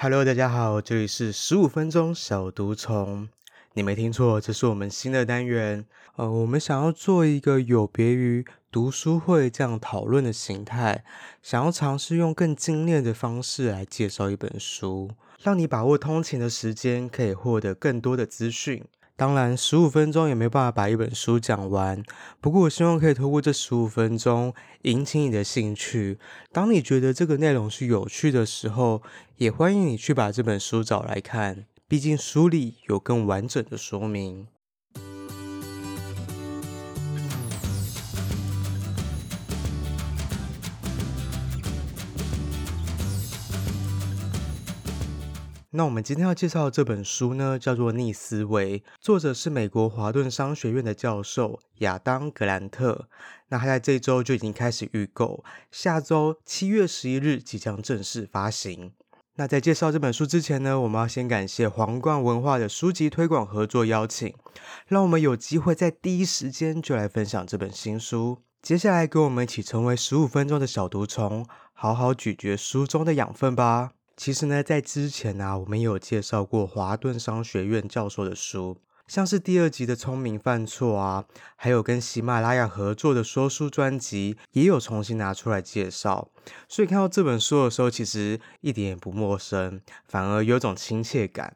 Hello，大家好，这里是十五分钟小读虫。你没听错，这是我们新的单元。呃，我们想要做一个有别于读书会这样讨论的形态，想要尝试用更精炼的方式来介绍一本书，让你把握通勤的时间，可以获得更多的资讯。当然，十五分钟也没办法把一本书讲完。不过，我希望可以透过这十五分钟引起你的兴趣。当你觉得这个内容是有趣的时候，也欢迎你去把这本书找来看。毕竟书里有更完整的说明。那我们今天要介绍的这本书呢，叫做《逆思维》，作者是美国华顿商学院的教授亚当·格兰特。那他在这周就已经开始预购，下周七月十一日即将正式发行。那在介绍这本书之前呢，我们要先感谢皇冠文化的书籍推广合作邀请，让我们有机会在第一时间就来分享这本新书。接下来，跟我们一起成为十五分钟的小毒虫，好好咀嚼书中的养分吧。其实呢，在之前啊，我们也有介绍过华顿商学院教授的书，像是第二集的《聪明犯错》啊，还有跟喜马拉雅合作的说书专辑，也有重新拿出来介绍。所以看到这本书的时候，其实一点也不陌生，反而有种亲切感。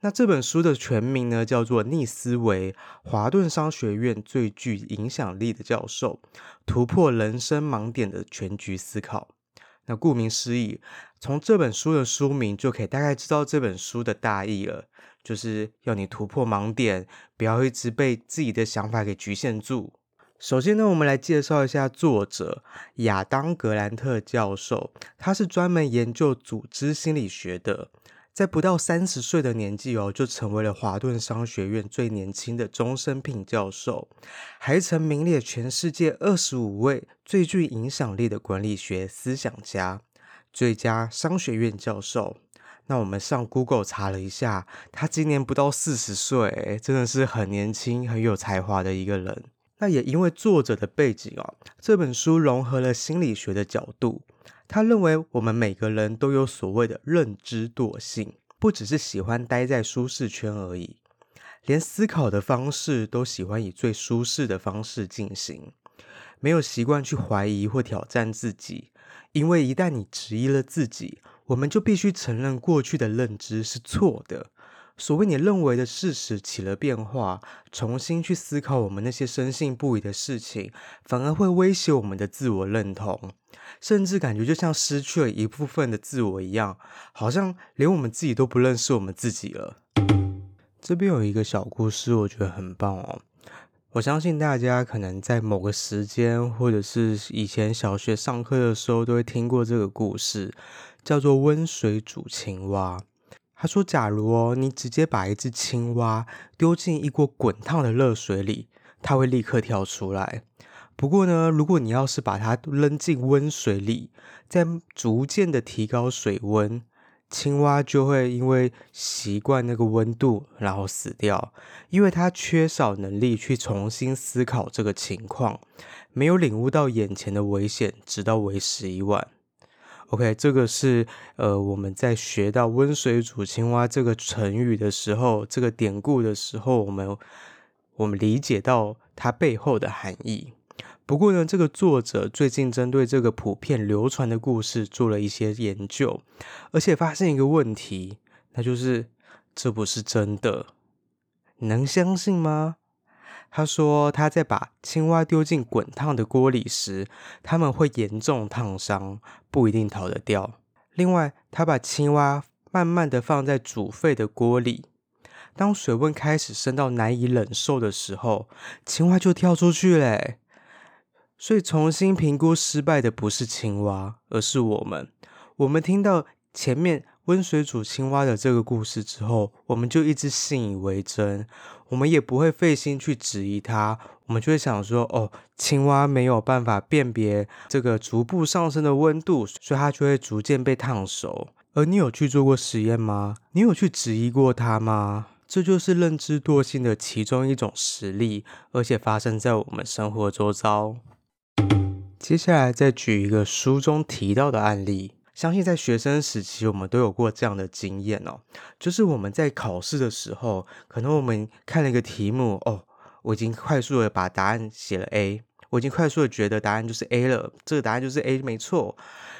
那这本书的全名呢，叫做《逆思维：华顿商学院最具影响力的教授，突破人生盲点的全局思考》。那顾名思义，从这本书的书名就可以大概知道这本书的大意了，就是要你突破盲点，不要一直被自己的想法给局限住。首先呢，我们来介绍一下作者亚当·格兰特教授，他是专门研究组织心理学的。在不到三十岁的年纪哦，就成为了华顿商学院最年轻的终身聘教授，还曾名列全世界二十五位最具影响力的管理学思想家、最佳商学院教授。那我们上 Google 查了一下，他今年不到四十岁，真的是很年轻、很有才华的一个人。那也因为作者的背景哦，这本书融合了心理学的角度。他认为我们每个人都有所谓的认知惰性，不只是喜欢待在舒适圈而已，连思考的方式都喜欢以最舒适的方式进行，没有习惯去怀疑或挑战自己，因为一旦你质疑了自己，我们就必须承认过去的认知是错的。所谓你认为的事实起了变化，重新去思考我们那些深信不疑的事情，反而会威胁我们的自我认同，甚至感觉就像失去了一部分的自我一样，好像连我们自己都不认识我们自己了。这边有一个小故事，我觉得很棒哦。我相信大家可能在某个时间，或者是以前小学上课的时候，都会听过这个故事，叫做温水煮青蛙。他说：“假如哦，你直接把一只青蛙丢进一锅滚烫的热水里，它会立刻跳出来。不过呢，如果你要是把它扔进温水里，再逐渐的提高水温，青蛙就会因为习惯那个温度，然后死掉，因为它缺少能力去重新思考这个情况，没有领悟到眼前的危险，直到为时已晚。” OK，这个是呃，我们在学到“温水煮青蛙”这个成语的时候，这个典故的时候，我们我们理解到它背后的含义。不过呢，这个作者最近针对这个普遍流传的故事做了一些研究，而且发现一个问题，那就是这不是真的，你能相信吗？他说，他在把青蛙丢进滚烫的锅里时，他们会严重烫伤，不一定逃得掉。另外，他把青蛙慢慢的放在煮沸的锅里，当水温开始升到难以忍受的时候，青蛙就跳出去嘞。所以，重新评估失败的不是青蛙，而是我们。我们听到前面。温水煮青蛙的这个故事之后，我们就一直信以为真，我们也不会费心去质疑它，我们就会想说：哦，青蛙没有办法辨别这个逐步上升的温度，所以它就会逐渐被烫熟。而你有去做过实验吗？你有去质疑过它吗？这就是认知惰性的其中一种实例，而且发生在我们生活周遭。接下来再举一个书中提到的案例。相信在学生时期，我们都有过这样的经验哦，就是我们在考试的时候，可能我们看了一个题目，哦，我已经快速的把答案写了 A，我已经快速的觉得答案就是 A 了，这个答案就是 A 没错。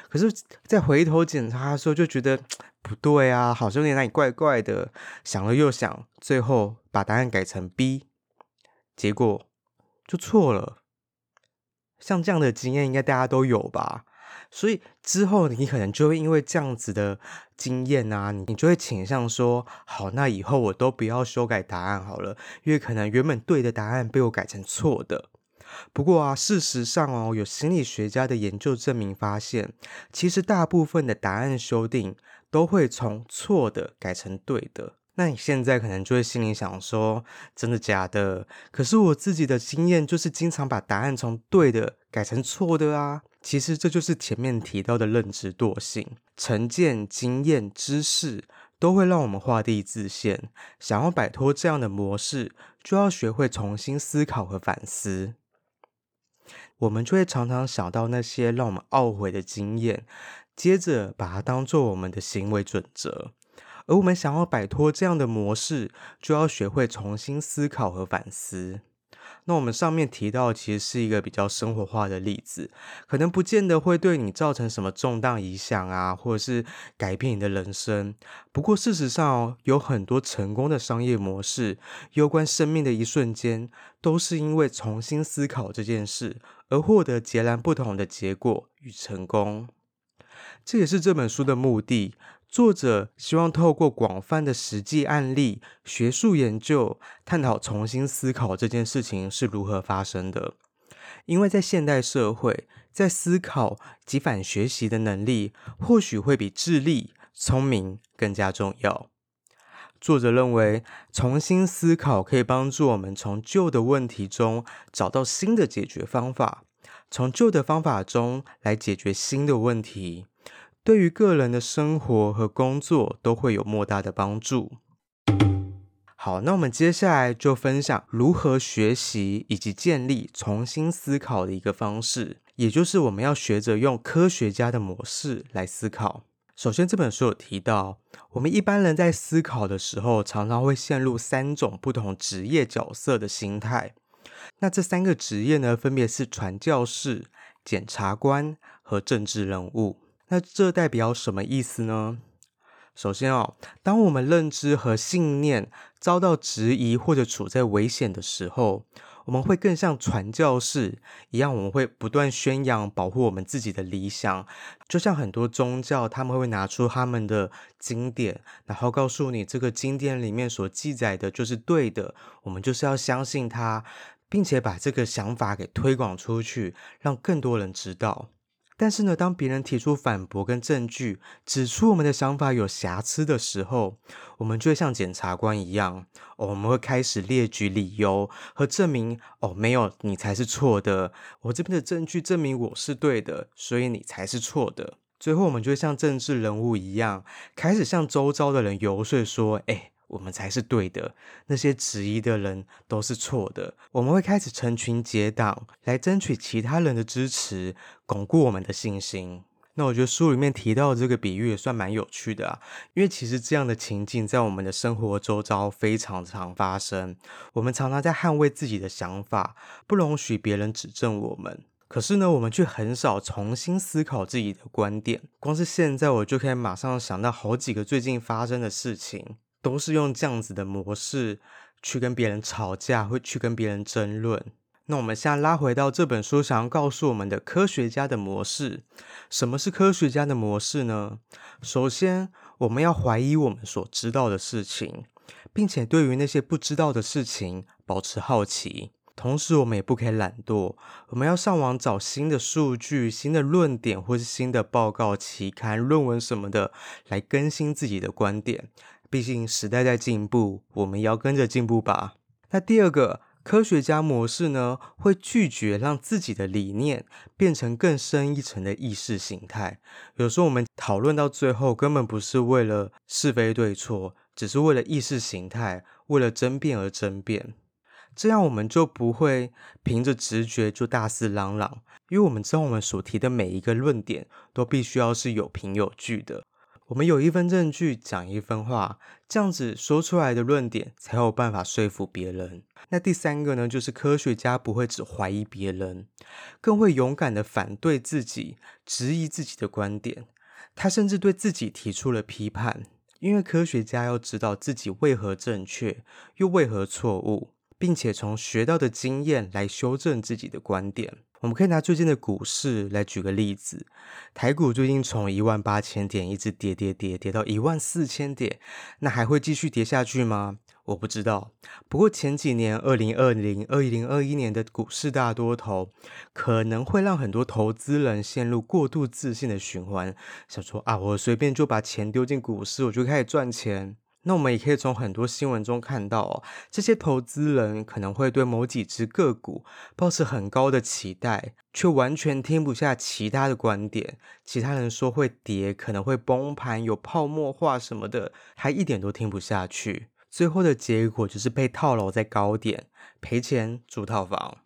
可是再回头检查的时候，就觉得不对啊，好像有点哪里怪怪的，想了又想，最后把答案改成 B，结果就错了。像这样的经验，应该大家都有吧？所以之后你可能就会因为这样子的经验啊，你就会倾向说，好，那以后我都不要修改答案好了，因为可能原本对的答案被我改成错的。不过啊，事实上哦，有心理学家的研究证明发现，其实大部分的答案修订都会从错的改成对的。那你现在可能就会心里想说，真的假的？可是我自己的经验就是经常把答案从对的改成错的啊。其实这就是前面提到的认知惰性，成见、经验、知识都会让我们画地自限。想要摆脱这样的模式，就要学会重新思考和反思。我们就会常常想到那些让我们懊悔的经验，接着把它当做我们的行为准则。而我们想要摆脱这样的模式，就要学会重新思考和反思。那我们上面提到，其实是一个比较生活化的例子，可能不见得会对你造成什么重大影响啊，或者是改变你的人生。不过事实上哦，有很多成功的商业模式，攸关生命的一瞬间，都是因为重新思考这件事，而获得截然不同的结果与成功。这也是这本书的目的。作者希望透过广泛的实际案例、学术研究，探讨重新思考这件事情是如何发生的。因为在现代社会，在思考及反学习的能力，或许会比智力、聪明更加重要。作者认为，重新思考可以帮助我们从旧的问题中找到新的解决方法，从旧的方法中来解决新的问题。对于个人的生活和工作都会有莫大的帮助。好，那我们接下来就分享如何学习以及建立重新思考的一个方式，也就是我们要学着用科学家的模式来思考。首先，这本书有提到，我们一般人在思考的时候，常常会陷入三种不同职业角色的心态。那这三个职业呢，分别是传教士、检察官和政治人物。那这代表什么意思呢？首先哦，当我们认知和信念遭到质疑或者处在危险的时候，我们会更像传教士一样，我们会不断宣扬保护我们自己的理想。就像很多宗教，他们会拿出他们的经典，然后告诉你这个经典里面所记载的就是对的，我们就是要相信它，并且把这个想法给推广出去，让更多人知道。但是呢，当别人提出反驳跟证据，指出我们的想法有瑕疵的时候，我们就会像检察官一样，哦，我们会开始列举理由和证明，哦，没有，你才是错的，我这边的证据证明我是对的，所以你才是错的。最后，我们就会像政治人物一样，开始向周遭的人游说说，哎。我们才是对的，那些质疑的人都是错的。我们会开始成群结党来争取其他人的支持，巩固我们的信心。那我觉得书里面提到的这个比喻也算蛮有趣的啊，因为其实这样的情境在我们的生活周遭非常常发生。我们常常在捍卫自己的想法，不容许别人指正我们。可是呢，我们却很少重新思考自己的观点。光是现在，我就可以马上想到好几个最近发生的事情。都是用这样子的模式去跟别人吵架，会去跟别人争论。那我们现在拉回到这本书，想要告诉我们的科学家的模式。什么是科学家的模式呢？首先，我们要怀疑我们所知道的事情，并且对于那些不知道的事情保持好奇。同时，我们也不可以懒惰，我们要上网找新的数据、新的论点，或是新的报告、期刊、论文什么的，来更新自己的观点。毕竟时代在进步，我们也要跟着进步吧。那第二个科学家模式呢，会拒绝让自己的理念变成更深一层的意识形态。有时候我们讨论到最后，根本不是为了是非对错，只是为了意识形态，为了争辩而争辩。这样我们就不会凭着直觉就大肆嚷嚷，因为我们知道我们所提的每一个论点都必须要是有凭有据的。我们有一分证据，讲一分话，这样子说出来的论点才有办法说服别人。那第三个呢，就是科学家不会只怀疑别人，更会勇敢地反对自己，质疑自己的观点。他甚至对自己提出了批判，因为科学家要知道自己为何正确，又为何错误，并且从学到的经验来修正自己的观点。我们可以拿最近的股市来举个例子，台股最近从一万八千点一直跌跌跌跌到一万四千点，那还会继续跌下去吗？我不知道。不过前几年二零二零、二零二一年的股市大多头，可能会让很多投资人陷入过度自信的循环，想说啊，我随便就把钱丢进股市，我就开始赚钱。那我们也可以从很多新闻中看到哦，这些投资人可能会对某几只个股抱持很高的期待，却完全听不下其他的观点。其他人说会跌，可能会崩盘，有泡沫化什么的，他一点都听不下去。最后的结果就是被套牢在高点，赔钱租套房。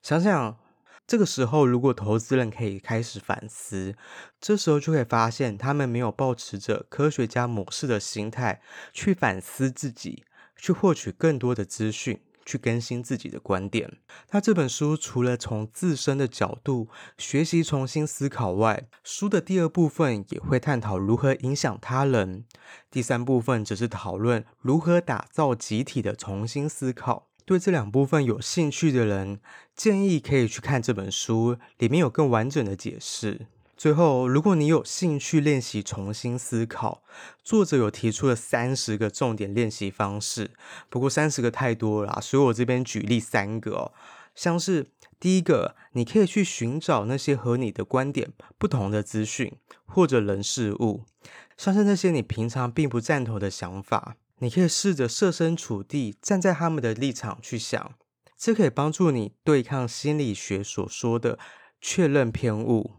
想想。这个时候，如果投资人可以开始反思，这时候就会发现，他们没有抱持着科学家模式的心态去反思自己，去获取更多的资讯，去更新自己的观点。那这本书除了从自身的角度学习重新思考外，书的第二部分也会探讨如何影响他人，第三部分则是讨论如何打造集体的重新思考。对这两部分有兴趣的人，建议可以去看这本书，里面有更完整的解释。最后，如果你有兴趣练习重新思考，作者有提出了三十个重点练习方式，不过三十个太多了，所以我这边举例三个哦，像是第一个，你可以去寻找那些和你的观点不同的资讯或者人事物，像是那些你平常并不赞同的想法。你可以试着设身处地站在他们的立场去想，这可以帮助你对抗心理学所说的确认偏误，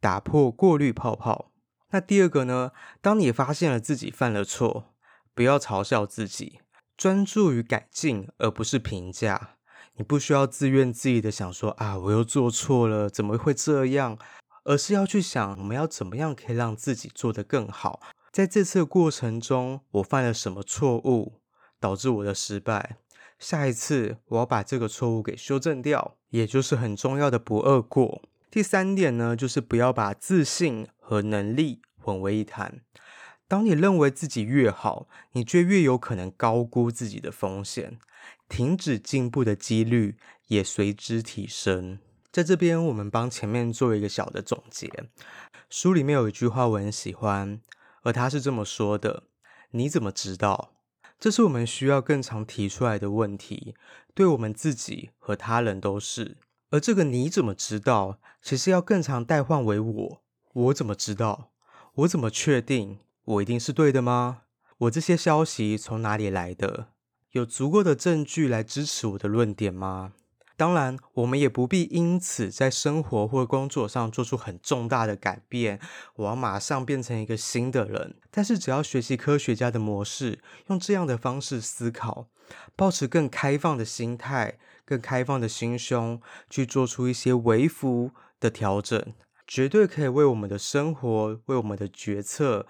打破过滤泡泡。那第二个呢？当你发现了自己犯了错，不要嘲笑自己，专注于改进而不是评价。你不需要自怨自艾的想说啊，我又做错了，怎么会这样？而是要去想，我们要怎么样可以让自己做得更好。在这次过程中，我犯了什么错误，导致我的失败？下一次我要把这个错误给修正掉，也就是很重要的不二过。第三点呢，就是不要把自信和能力混为一谈。当你认为自己越好，你就越有可能高估自己的风险，停止进步的几率也随之提升。在这边，我们帮前面做一个小的总结。书里面有一句话我很喜欢。而他是这么说的：“你怎么知道？”这是我们需要更常提出来的问题，对我们自己和他人都是。而这个“你怎么知道”，其实要更常代换为“我”。我怎么知道？我怎么确定我一定是对的吗？我这些消息从哪里来的？有足够的证据来支持我的论点吗？当然，我们也不必因此在生活或工作上做出很重大的改变。我要马上变成一个新的人。但是，只要学习科学家的模式，用这样的方式思考，保持更开放的心态、更开放的心胸，去做出一些微幅的调整，绝对可以为我们的生活、为我们的决策，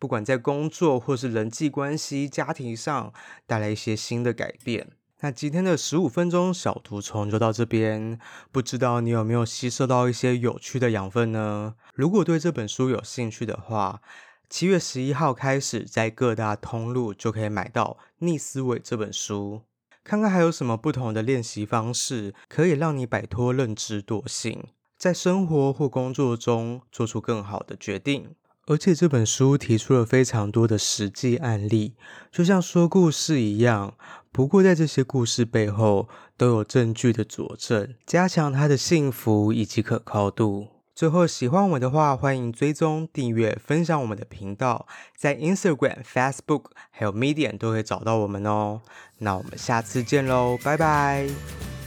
不管在工作或是人际关系、家庭上，带来一些新的改变。那今天的十五分钟小图虫就到这边，不知道你有没有吸收到一些有趣的养分呢？如果对这本书有兴趣的话，七月十一号开始在各大通路就可以买到《逆思维》这本书，看看还有什么不同的练习方式可以让你摆脱认知惰性，在生活或工作中做出更好的决定。而且这本书提出了非常多的实际案例，就像说故事一样。不过在这些故事背后都有证据的佐证，加强它的幸福以及可靠度。最后，喜欢我的话，欢迎追踪、订阅、分享我们的频道，在 Instagram、Facebook 还有 Medium 都可以找到我们哦。那我们下次见喽，拜拜。